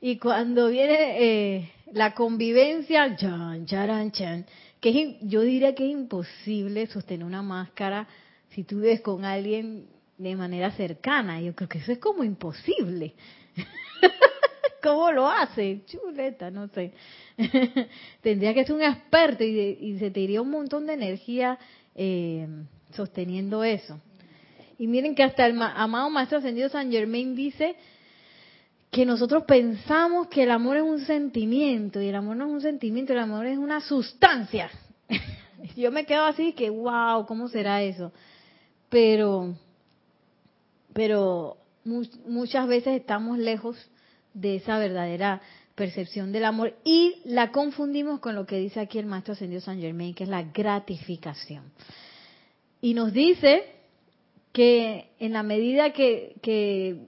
y cuando viene eh, la convivencia, chan, charan, chan, que yo diría que es imposible sostener una máscara si tú ves con alguien de manera cercana. Yo creo que eso es como imposible. ¿Cómo lo hace? Chuleta, no sé. Tendría que ser un experto y, y, se te iría un montón de energía eh, sosteniendo eso. Y miren que hasta el amado Maestro Ascendido San Germain dice que nosotros pensamos que el amor es un sentimiento y el amor no es un sentimiento, el amor es una sustancia. Yo me quedo así que, wow, ¿cómo será eso? Pero, pero muchas veces estamos lejos de esa verdadera percepción del amor y la confundimos con lo que dice aquí el maestro ascendido San Germain, que es la gratificación. Y nos dice que en la medida que, que,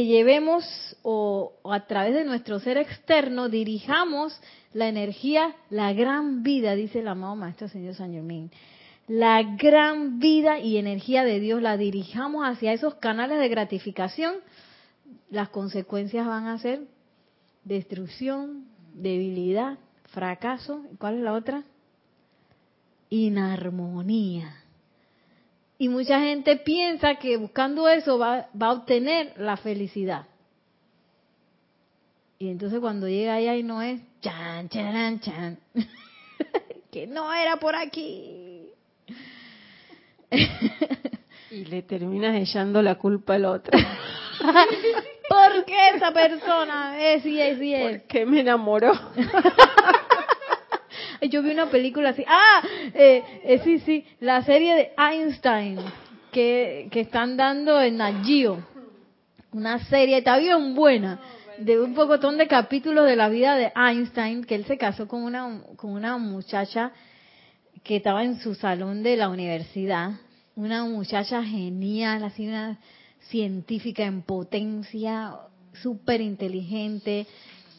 llevemos o, a través de nuestro ser externo dirijamos la energía, la gran vida, dice el amado maestro ascendido San Germain, la gran vida y energía de Dios la dirijamos hacia esos canales de gratificación, las consecuencias van a ser destrucción, debilidad, fracaso. ¿Cuál es la otra? Inarmonía. Y mucha gente piensa que buscando eso va, va a obtener la felicidad. Y entonces cuando llega allá y no es, chan, chan, chan, que no era por aquí. y le terminas echando la culpa al otro. ¿Por qué esa persona es y es y es? Porque me enamoró. Yo vi una película así. Ah, eh, eh, sí, sí, la serie de Einstein que, que están dando en Nagio. Una serie, está bien buena, de un pocotón de capítulos de la vida de Einstein, que él se casó con una, con una muchacha que estaba en su salón de la universidad. Una muchacha genial, así una científica en potencia, súper inteligente,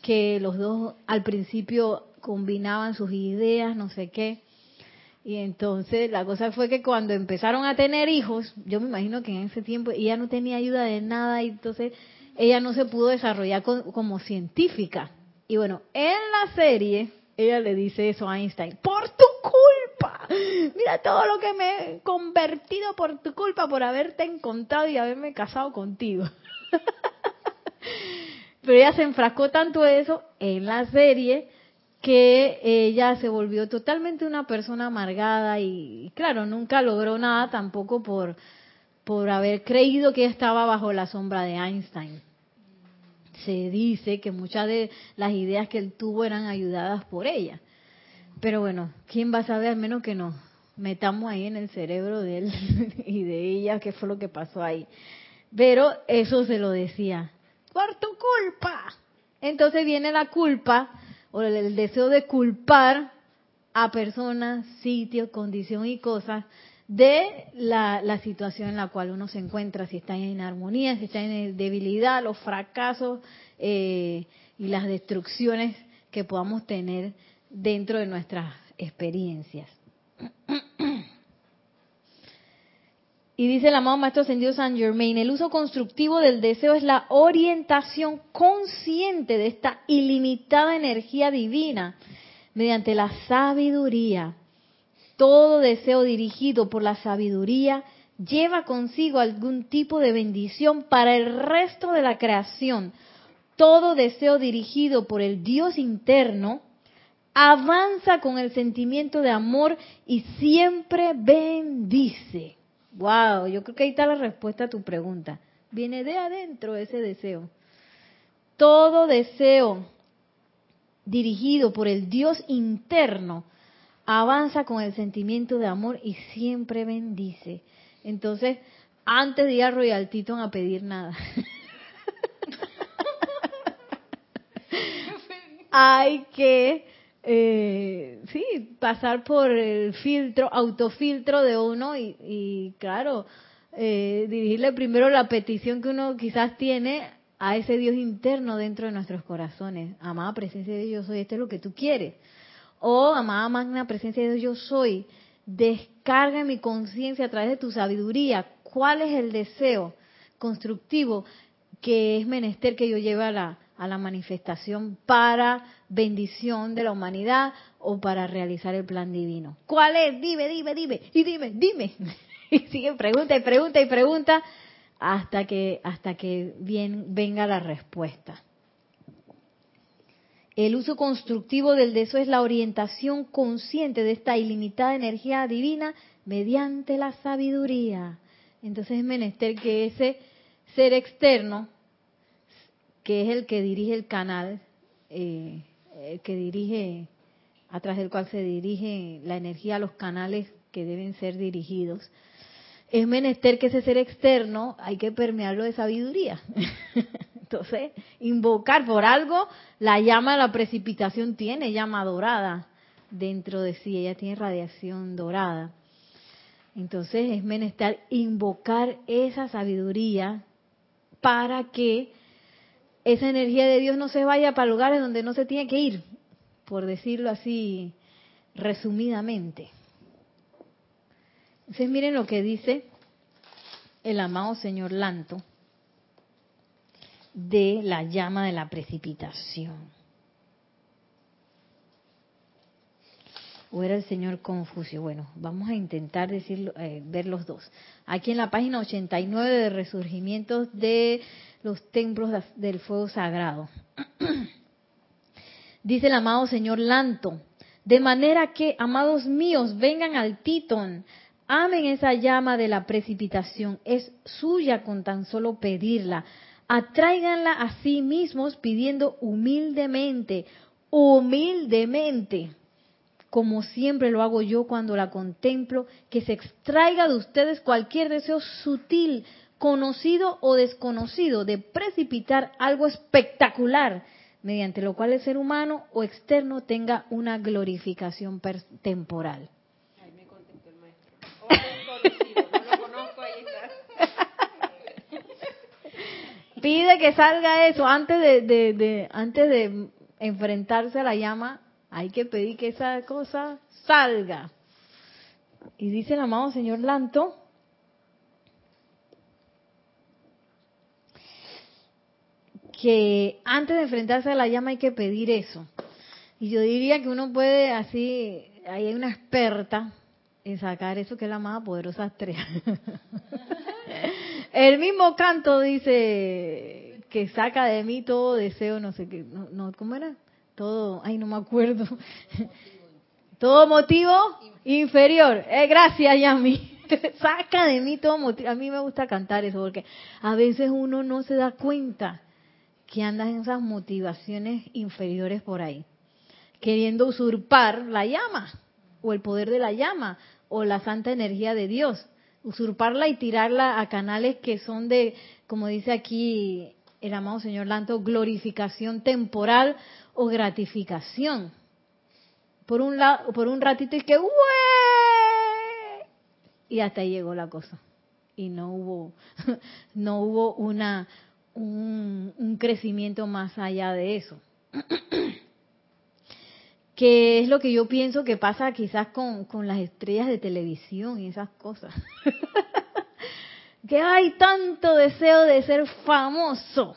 que los dos al principio combinaban sus ideas, no sé qué. Y entonces la cosa fue que cuando empezaron a tener hijos, yo me imagino que en ese tiempo ella no tenía ayuda de nada y entonces ella no se pudo desarrollar como científica. Y bueno, en la serie ella le dice eso a Einstein, por tu culpa, mira todo lo que me he convertido por tu culpa, por haberte encontrado y haberme casado contigo. Pero ella se enfrascó tanto eso en la serie que ella se volvió totalmente una persona amargada y claro, nunca logró nada tampoco por, por haber creído que estaba bajo la sombra de Einstein se dice que muchas de las ideas que él tuvo eran ayudadas por ella. Pero bueno, ¿quién va a saber menos que nos metamos ahí en el cerebro de él y de ella qué fue lo que pasó ahí? Pero eso se lo decía, tu culpa. Entonces viene la culpa o el deseo de culpar a personas, sitios, condición y cosas de la, situación en la cual uno se encuentra, si está en armonía, si está en debilidad, los fracasos eh, y las destrucciones que podamos tener dentro de nuestras experiencias. Y dice el amado Maestro Ascendido San Germain, el uso constructivo del deseo es la orientación consciente de esta ilimitada energía divina mediante la sabiduría todo deseo dirigido por la sabiduría lleva consigo algún tipo de bendición para el resto de la creación. Todo deseo dirigido por el Dios interno avanza con el sentimiento de amor y siempre bendice. Wow, yo creo que ahí está la respuesta a tu pregunta. Viene de adentro ese deseo. Todo deseo dirigido por el Dios interno avanza con el sentimiento de amor y siempre bendice. Entonces, antes de ir a Royal a pedir nada, hay que eh, sí, pasar por el filtro, autofiltro de uno y, claro, eh, dirigirle primero la petición que uno quizás tiene a ese Dios interno dentro de nuestros corazones. Amada presencia de Dios, soy, esto es lo que tú quieres. O amada magna presencia de Dios, yo soy, descarga mi conciencia a través de tu sabiduría. ¿Cuál es el deseo constructivo que es menester que yo lleve a la, a la manifestación para bendición de la humanidad o para realizar el plan divino. ¿Cuál es? Dime, dime, dime, y dime, dime. Y sigue pregunta y pregunta y pregunta hasta que hasta que bien venga la respuesta. El uso constructivo del deseo es la orientación consciente de esta ilimitada energía divina mediante la sabiduría. Entonces es menester que ese ser externo que es el que dirige el canal, eh, el que dirige, a través del cual se dirige la energía a los canales que deben ser dirigidos, es menester que ese ser externo hay que permearlo de sabiduría. Entonces, invocar por algo, la llama de la precipitación tiene llama dorada dentro de sí, ella tiene radiación dorada. Entonces es menester invocar esa sabiduría para que esa energía de Dios no se vaya para lugares donde no se tiene que ir, por decirlo así resumidamente. Entonces miren lo que dice el amado señor Lanto de la llama de la precipitación. o era el señor Confucio. Bueno, vamos a intentar decirlo, eh, ver los dos. Aquí en la página 89 de Resurgimientos de los Templos del Fuego Sagrado. Dice el amado señor Lanto, de manera que, amados míos, vengan al Titón, amen esa llama de la precipitación, es suya con tan solo pedirla. Atráiganla a sí mismos pidiendo humildemente, humildemente como siempre lo hago yo cuando la contemplo, que se extraiga de ustedes cualquier deseo sutil, conocido o desconocido, de precipitar algo espectacular, mediante lo cual el ser humano o externo tenga una glorificación temporal. Pide que salga eso antes de antes de enfrentarse a la llama hay que pedir que esa cosa salga. Y dice el amado señor Lanto, que antes de enfrentarse a la llama hay que pedir eso. Y yo diría que uno puede así, ahí hay una experta en sacar eso que es la más poderosa estrella. el mismo canto dice que saca de mí todo deseo, no sé qué, no, no ¿cómo era? todo, ay, no me acuerdo. todo motivo inferior. Eh, gracias, Yami. Saca de mí todo motivo. A mí me gusta cantar eso porque a veces uno no se da cuenta que anda en esas motivaciones inferiores por ahí, queriendo usurpar la llama o el poder de la llama o la santa energía de Dios, usurparla y tirarla a canales que son de, como dice aquí el amado señor Lanto, glorificación temporal o gratificación. Por un lado, por un ratito y que y hasta ahí llegó la cosa. Y no hubo no hubo una un, un crecimiento más allá de eso. que es lo que yo pienso que pasa quizás con, con las estrellas de televisión y esas cosas. que hay tanto deseo de ser famoso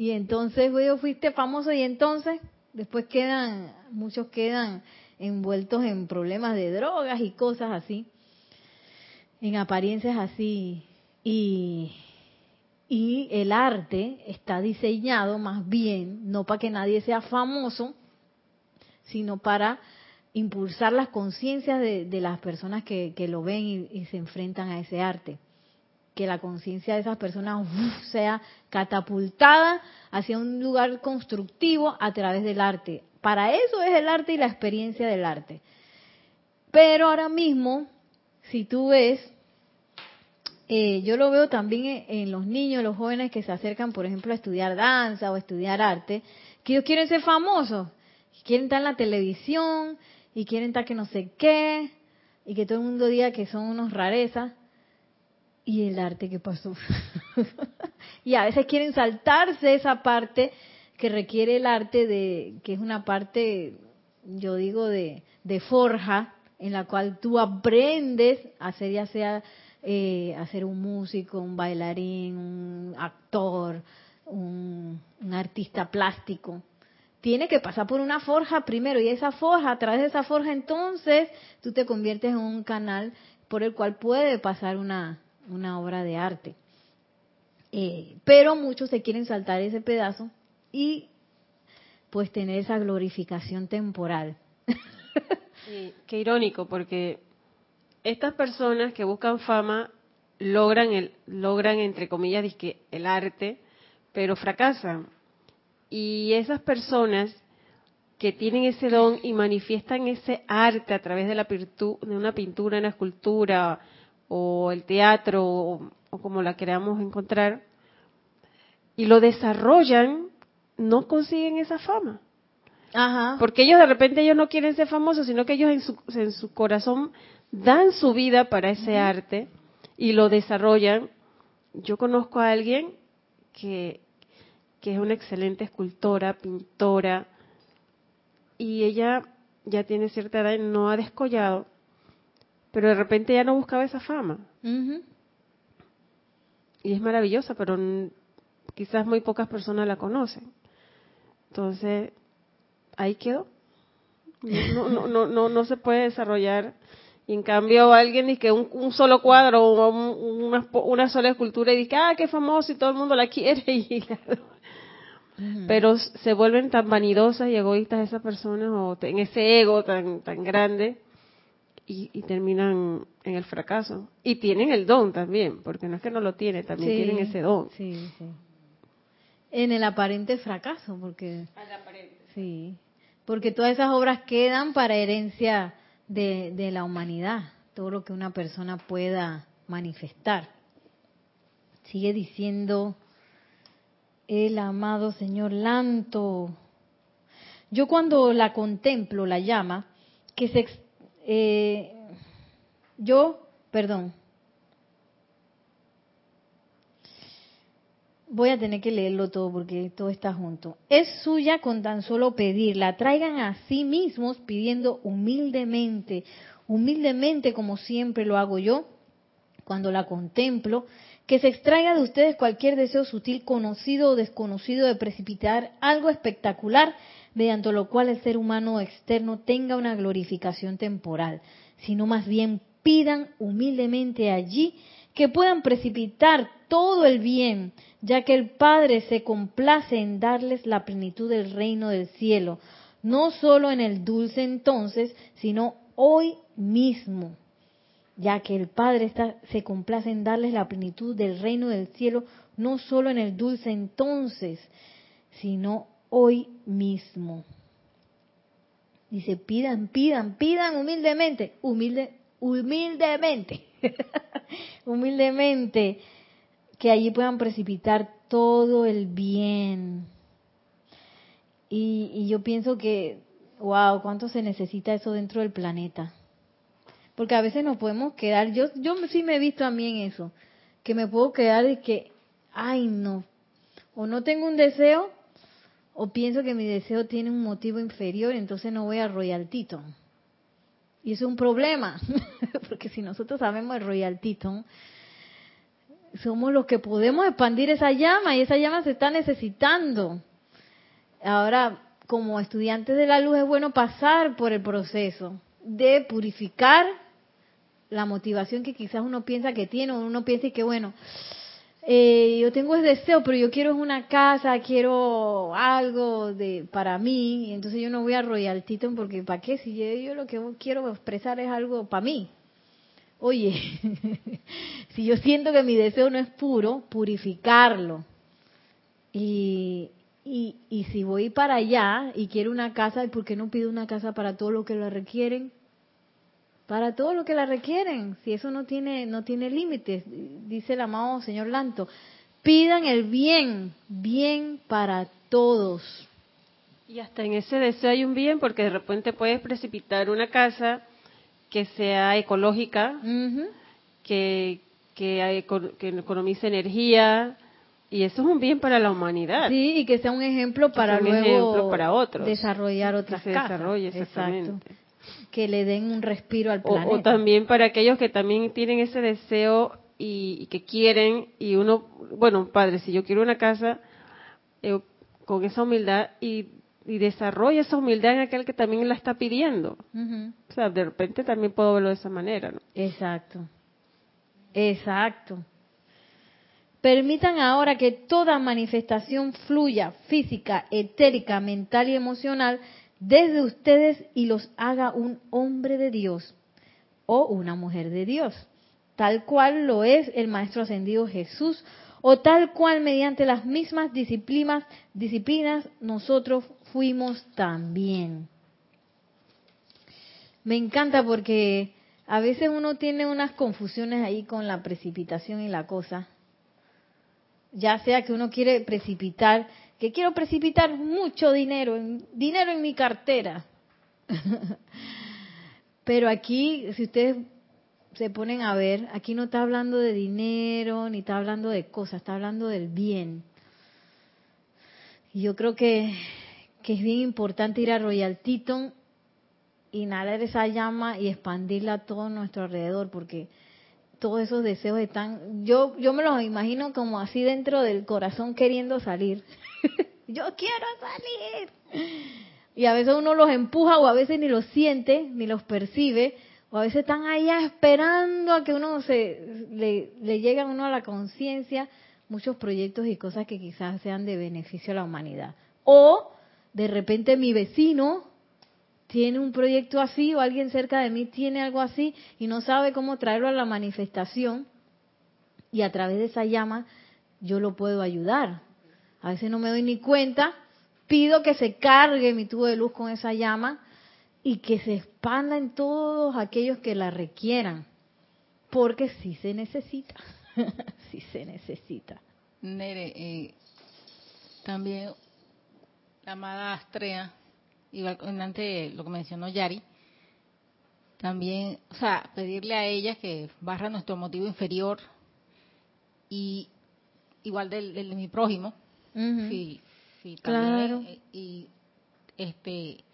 y entonces, yo fuiste famoso y entonces, después quedan, muchos quedan envueltos en problemas de drogas y cosas así. en apariencias así. Y, y el arte está diseñado más bien, no para que nadie sea famoso, sino para impulsar las conciencias de, las personas que, lo ven y, se enfrentan a ese arte. Que la conciencia de esas personas sea catapultada hacia un lugar constructivo a través del arte. Para eso es el arte y la experiencia del arte. Pero ahora mismo, si tú ves, eh, yo lo veo también en, los niños, los jóvenes que se acercan, por ejemplo, a estudiar danza o estudiar arte, que ellos quieren ser famosos, quieren estar en la televisión y quieren estar que no sé qué, y que todo el mundo diga que son unos rarezas. ¿Y el arte qué pasó? y a veces quieren saltarse esa parte que requiere el arte de, que es una parte, yo digo, de, de forja, en la cual tú aprendes a hacer ya sea eh, ser un músico, un bailarín, un actor, un, artista plástico. Tiene que pasar por una forja primero y esa forja, a través de esa forja entonces tú te conviertes en un canal por el cual puede pasar una, una obra de arte. Eh, pero muchos se quieren saltar ese pedazo y pues tener esa glorificación temporal. qué irónico, porque estas personas que buscan fama logran, el, logran entre comillas, el arte, pero fracasan. Y esas personas que tienen ese don y manifiestan ese arte a través de, la de una pintura, una escultura o el teatro o, como la queramos encontrar, y lo desarrollan, no consiguen esa fama. Porque ellos de repente ellos no quieren ser famosos, sino que ellos en su, en su corazón dan su vida para ese arte y lo desarrollan. Yo conozco a alguien que, que es una excelente escultora, pintora, y ella ya tiene cierta edad y no ha descollado, pero de repente ya no buscaba esa fama. Y es maravillosa, pero quizás muy pocas personas la conocen. Entonces, ahí quedó. No, no, no, no, no se puede desarrollar y en cambio alguien dice que un, solo cuadro o una, sola escultura y dice, ah, qué famoso y todo el mundo la quiere. Pero se vuelven tan vanidosas y egoístas esas personas o en ese ego tan, tan grande y, terminan en el fracaso. Y tienen el don también, porque no es que no lo tienen, también tienen ese don. Sí, sí. En el aparente fracaso, porque... Sí, porque todas esas obras quedan para herencia de, la humanidad, todo lo que una persona pueda manifestar. Sigue diciendo el amado Señor Lanto. Yo cuando la contemplo, la llama, que se... Eh, yo, perdón, Voy a tener que leerlo todo porque todo está junto. Es suya con tan solo pedirla. Traigan a sí mismos pidiendo humildemente, humildemente como siempre lo hago yo cuando la contemplo, que se extraiga de ustedes cualquier deseo sutil, conocido o desconocido de precipitar algo espectacular, mediante lo cual el ser humano externo tenga una glorificación temporal, sino más bien pidan humildemente allí que puedan precipitar todo el bien, ya que el Padre se complace en darles la plenitud del reino del cielo, no solo en el dulce entonces, sino hoy mismo, ya que el Padre está, se complace en darles la plenitud del reino del cielo, no solo en el dulce entonces, sino hoy mismo. Dice, pidan, pidan, pidan humildemente, humilde, humildemente, humildemente que allí puedan precipitar todo el bien. Y, yo pienso que, wow, ¿cuánto se necesita eso dentro del planeta? Porque a veces nos podemos quedar, yo, yo sí me he visto a mí en eso, que me puedo quedar de que, ay no, o no tengo un deseo, o pienso que mi deseo tiene un motivo inferior, entonces no voy a royaltito. Y eso es un problema, porque si nosotros sabemos el royaltito, somos los que podemos expandir esa llama y esa llama se está necesitando. Ahora, como estudiantes de la luz es bueno pasar por el proceso de purificar la motivación que quizás uno piensa que tiene, o uno piensa que bueno, eh, yo tengo ese deseo, pero yo quiero una casa, quiero algo de para mí, entonces yo no voy a Royal Titan porque ¿para qué? Si yo, lo que quiero expresar es algo para mí. Oye, si yo siento que mi deseo no es puro, purificarlo. Y, y, y si voy para allá y quiero una casa, ¿por qué no pido una casa para todo lo que lo requieren? Para todo lo que la requieren, si eso no tiene, no tiene límites, dice el amado señor Lanto, pidan el bien, bien para todos. Y hasta en ese deseo hay un bien, porque de repente puedes precipitar una casa que sea ecológica, que, que, que economice energía, y eso es un bien para la humanidad. Sí, y que sea un ejemplo para luego para otros. desarrollar otras que se Desarrolle, exactamente que le den un respiro al planeta. O, también para aquellos que también tienen ese deseo y, que quieren, y uno, bueno, padre, si yo quiero una casa eh, con esa humildad y, y desarrolla esa humildad en aquel que también la está pidiendo. O sea, de repente también puedo verlo de esa manera, ¿no? Exacto. Exacto. Permitan ahora que toda manifestación fluya, física, etérica, mental y emocional, desde ustedes y los haga un hombre de Dios o una mujer de Dios, tal cual lo es el Maestro Ascendido Jesús, o tal cual mediante las mismas disciplinas, disciplinas nosotros fuimos también. Me encanta porque a veces uno tiene unas confusiones ahí con la precipitación y la cosa. Ya sea que uno quiere precipitar que quiero precipitar mucho dinero, dinero en mi cartera. Pero aquí, si ustedes se ponen a ver, aquí no está hablando de dinero, ni está hablando de cosas, está hablando del bien. Y yo creo que, que es bien importante ir a Royal Teton, inhalar esa llama y expandirla a todo nuestro alrededor, porque todos esos deseos están, yo, yo me los imagino como así dentro del corazón queriendo salir. yo quiero salir. Y a veces uno los empuja o a veces ni los siente, ni los percibe, o a veces están allá esperando a que uno se le, le llegue a uno a la conciencia muchos proyectos y cosas que quizás sean de beneficio a la humanidad. O de repente mi vecino tiene un proyecto así o alguien cerca de mí tiene algo así y no sabe cómo traerlo a la manifestación y a través de esa llama yo lo puedo ayudar. A veces no me doy ni cuenta, pido que se cargue mi tubo de luz con esa llama y que se expanda en todos aquellos que la requieran, porque sí se necesita, sí se necesita. Nere, eh, también la amada Astrea, igual antes lo que mencionó Yari, también, o sea, pedirle a ella que barra nuestro motivo inferior y igual del, del de mi prójimo, Sí, sí, también. Eh, y este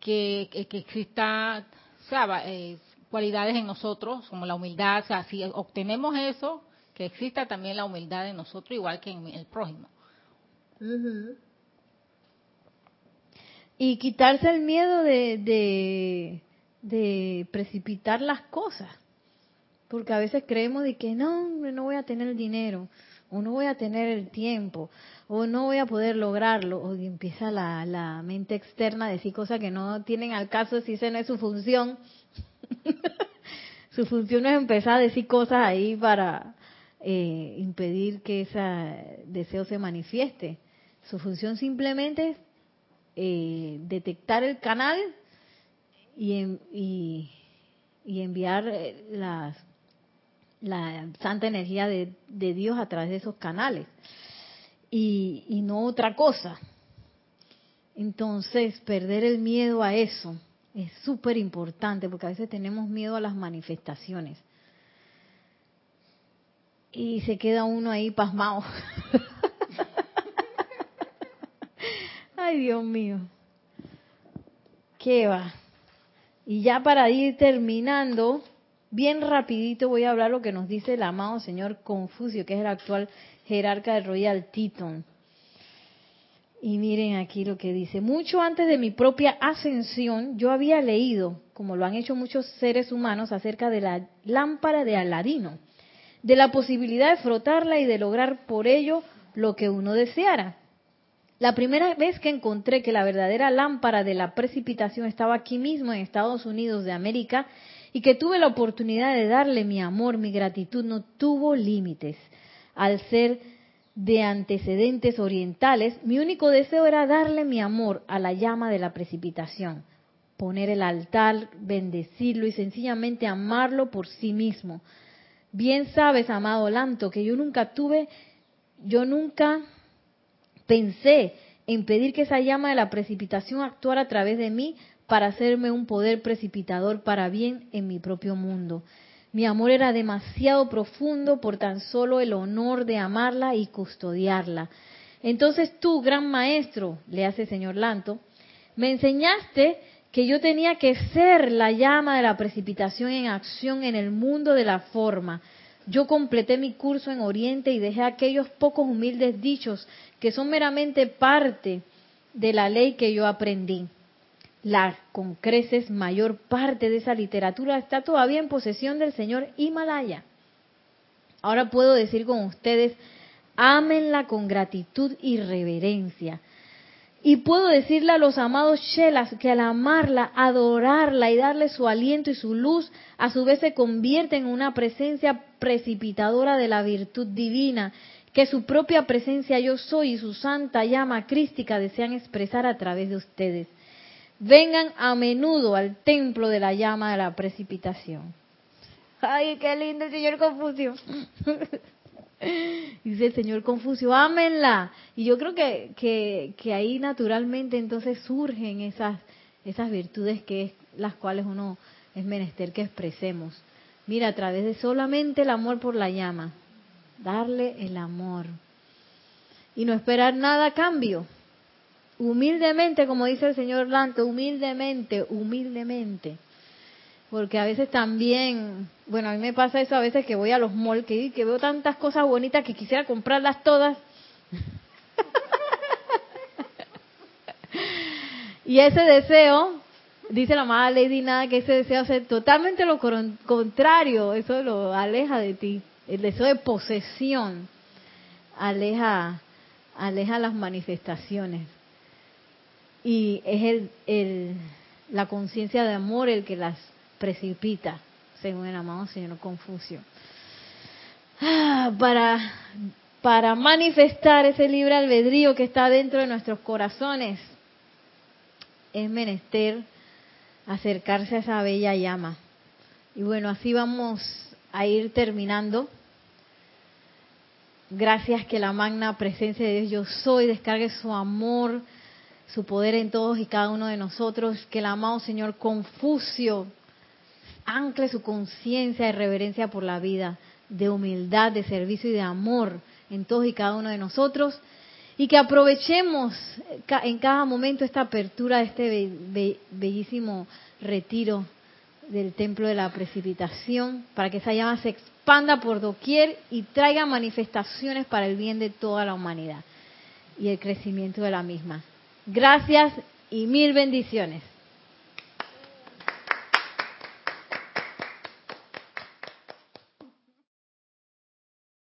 que, que, exista, o sea, eh, cualidades en nosotros, como la humildad, o sea, si obtenemos eso, que exista también la humildad en nosotros, igual que en el prójimo. Y quitarse el miedo de, de, de precipitar las cosas, porque a veces creemos de que no, no voy a tener el dinero, o no voy a tener el tiempo, o no voy a poder lograrlo, o empieza la, la mente externa a decir cosas que no tienen al caso si esa no es su función. su función es empezar a decir cosas ahí para eh, impedir que ese deseo se manifieste. Su función simplemente es eh, detectar el canal y, y, y enviar eh, las la santa energía de, Dios a través de esos canales y, y no otra cosa. Entonces, perder el miedo a eso es súper importante porque a veces tenemos miedo a las manifestaciones. Y se queda uno ahí pasmado. Ay, Dios mío. ¿Qué va? Y ya para ir terminando, Bien rapidito voy a hablar lo que nos dice el amado señor Confucio, que es el actual jerarca del Royal Teton. Y miren aquí lo que dice, mucho antes de mi propia ascensión, yo había leído, como lo han hecho muchos seres humanos, acerca de la lámpara de Aladino, de la posibilidad de frotarla y de lograr por ello lo que uno deseara. La primera vez que encontré que la verdadera lámpara de la precipitación estaba aquí mismo en Estados Unidos de América y que tuve la oportunidad de darle mi amor, mi gratitud, no tuvo límites. Al ser de antecedentes orientales, mi único deseo era darle mi amor a la llama de la precipitación, poner el altar, bendecirlo y sencillamente amarlo por sí mismo. Bien sabes, amado Lanto, que yo nunca tuve, yo nunca pensé en pedir que esa llama de la precipitación actuara a través de mí para hacerme un poder precipitador para bien en mi propio mundo. Mi amor era demasiado profundo por tan solo el honor de amarla y custodiarla. Entonces tú, gran maestro, le hace señor Lanto, me enseñaste que yo tenía que ser la llama de la precipitación en acción en el mundo de la forma. Yo completé mi curso en Oriente y dejé aquellos pocos humildes dichos que son meramente parte de la ley que yo aprendí la con creces mayor parte de esa literatura está todavía en posesión del señor Himalaya. Ahora puedo decir con ustedes, ámenla con gratitud y reverencia. Y puedo decirle a los amados Shelas que al amarla, adorarla y darle su aliento y su luz, a su vez se convierte en una presencia precipitadora de la virtud divina, que su propia presencia yo soy y su santa llama crística desean expresar a través de ustedes vengan a menudo al templo de la llama de la precipitación. Ay, qué lindo el señor Confucio. Dice el señor Confucio, ámenla. Y yo creo que, que, que, ahí naturalmente entonces surgen esas, esas virtudes que es las cuales uno es menester que expresemos. Mira, a través de solamente el amor por la llama, darle el amor. Y no esperar nada a cambio humildemente, como dice el señor Lanto, humildemente, humildemente. Porque a veces también, bueno, a mí me pasa eso a veces que voy a los malls, que, que veo tantas cosas bonitas que quisiera comprarlas todas. y ese deseo, dice la amada Lady Nada, que ese deseo es totalmente lo contrario, eso lo aleja de ti. El deseo de posesión aleja, aleja las manifestaciones y es el, el la conciencia de amor el que las precipita, según el amado señor Confucio. Ah, para, para manifestar ese libre albedrío que está dentro de nuestros corazones, es menester acercarse a esa bella llama. Y bueno, así vamos a ir terminando. Gracias que la magna presencia de Dios yo soy descargue su amor su poder en todos y cada uno de nosotros, que el amado Señor Confucio ancle su conciencia de reverencia por la vida, de humildad, de servicio y de amor en todos y cada uno de nosotros, y que aprovechemos en cada momento esta apertura de este bellísimo retiro del templo de la precipitación, para que esa llama se expanda por doquier y traiga manifestaciones para el bien de toda la humanidad y el crecimiento de la misma. Gracias y mil bendiciones.